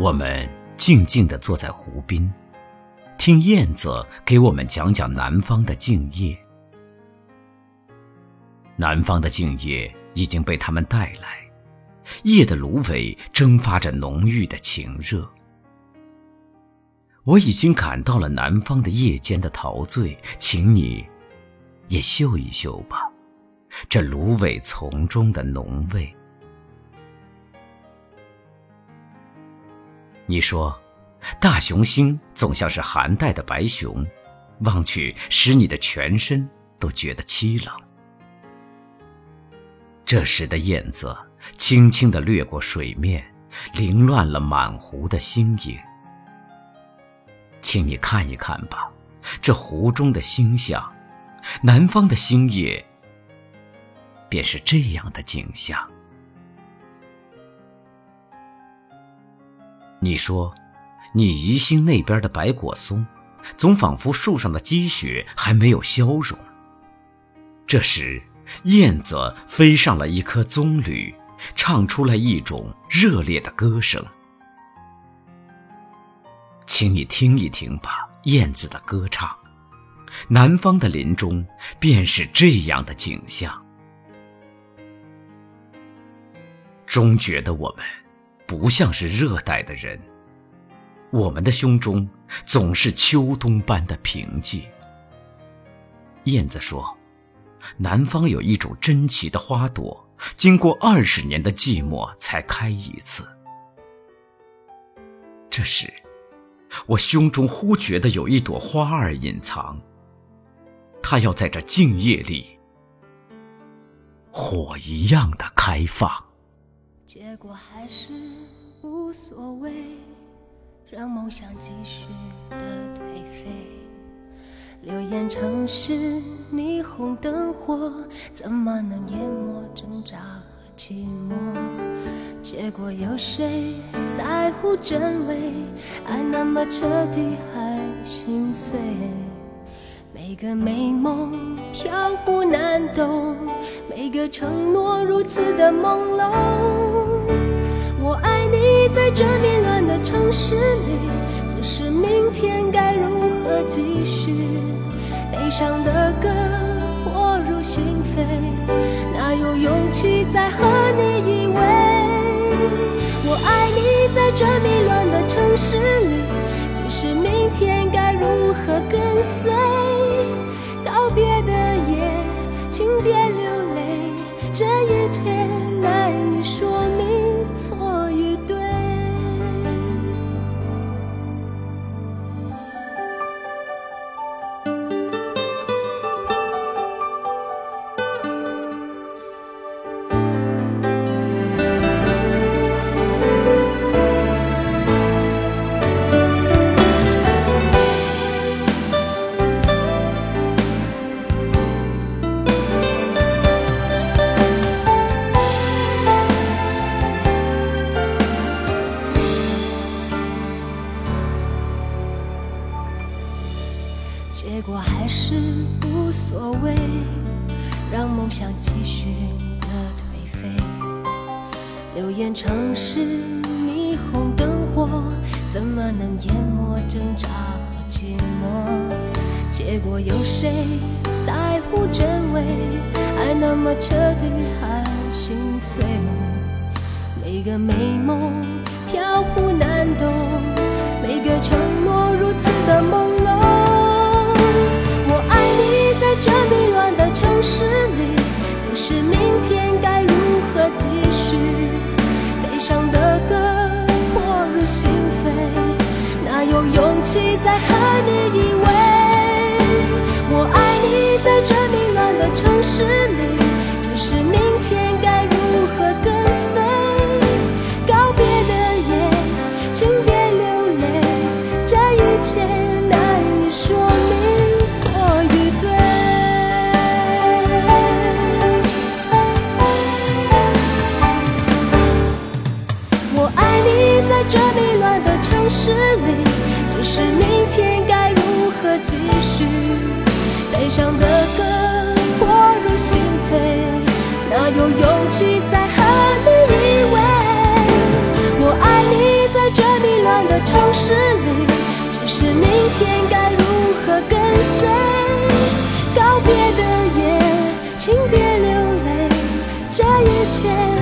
我们静静地坐在湖边，听燕子给我们讲讲南方的静夜。南方的静夜已经被他们带来，夜的芦苇蒸发着浓郁的情热。我已经感到了南方的夜间的陶醉，请你也嗅一嗅吧，这芦苇丛中的浓味。你说，大雄星总像是寒带的白熊，望去使你的全身都觉得凄冷。这时的燕子轻轻地掠过水面，凌乱了满湖的星影。请你看一看吧，这湖中的星象，南方的星夜便是这样的景象。你说，你宜兴那边的白果松，总仿佛树上的积雪还没有消融。这时，燕子飞上了一棵棕榈，唱出了一种热烈的歌声。请你听一听吧，燕子的歌唱。南方的林中，便是这样的景象。终觉得我们。不像是热带的人，我们的胸中总是秋冬般的平静。燕子说：“南方有一种珍奇的花朵，经过二十年的寂寞才开一次。”这时，我胸中忽觉得有一朵花儿隐藏，它要在这静夜里，火一样的开放。结果还是无所谓，让梦想继续的颓废。流言城市霓虹灯火，怎么能淹没挣扎和寂寞？结果有谁在乎真伪？爱那么彻底还心碎，每个美梦飘忽难懂，每个承诺如此的朦胧。我爱你，在这迷乱的城市里，只是明天该如何继续？悲伤的歌迫入心扉，哪有勇气再和你依偎？我爱你，在这迷乱的城市里，只是明天该如何跟随？告别的夜，请别流泪，这一切结果还是无所谓，让梦想继续的颓废。流言城市霓虹灯火，怎么能淹没挣扎和寂寞？结果有谁在乎真伪？爱那么彻底还心碎，每个美梦飘忽难懂，每个承诺如此的朦有勇气再和你依偎？我爱你，在这迷乱的城市里，只是明天该如何跟随？告别的夜，请别流泪，这一切难以说明错与对。我爱你在这迷乱的城市里，是明天该如何继续？悲伤的歌迫入心扉，哪有勇气再和你依偎？我爱你，在这迷。乱的城市里，只是明天该如何跟随？告别的夜，请别流泪，这一切。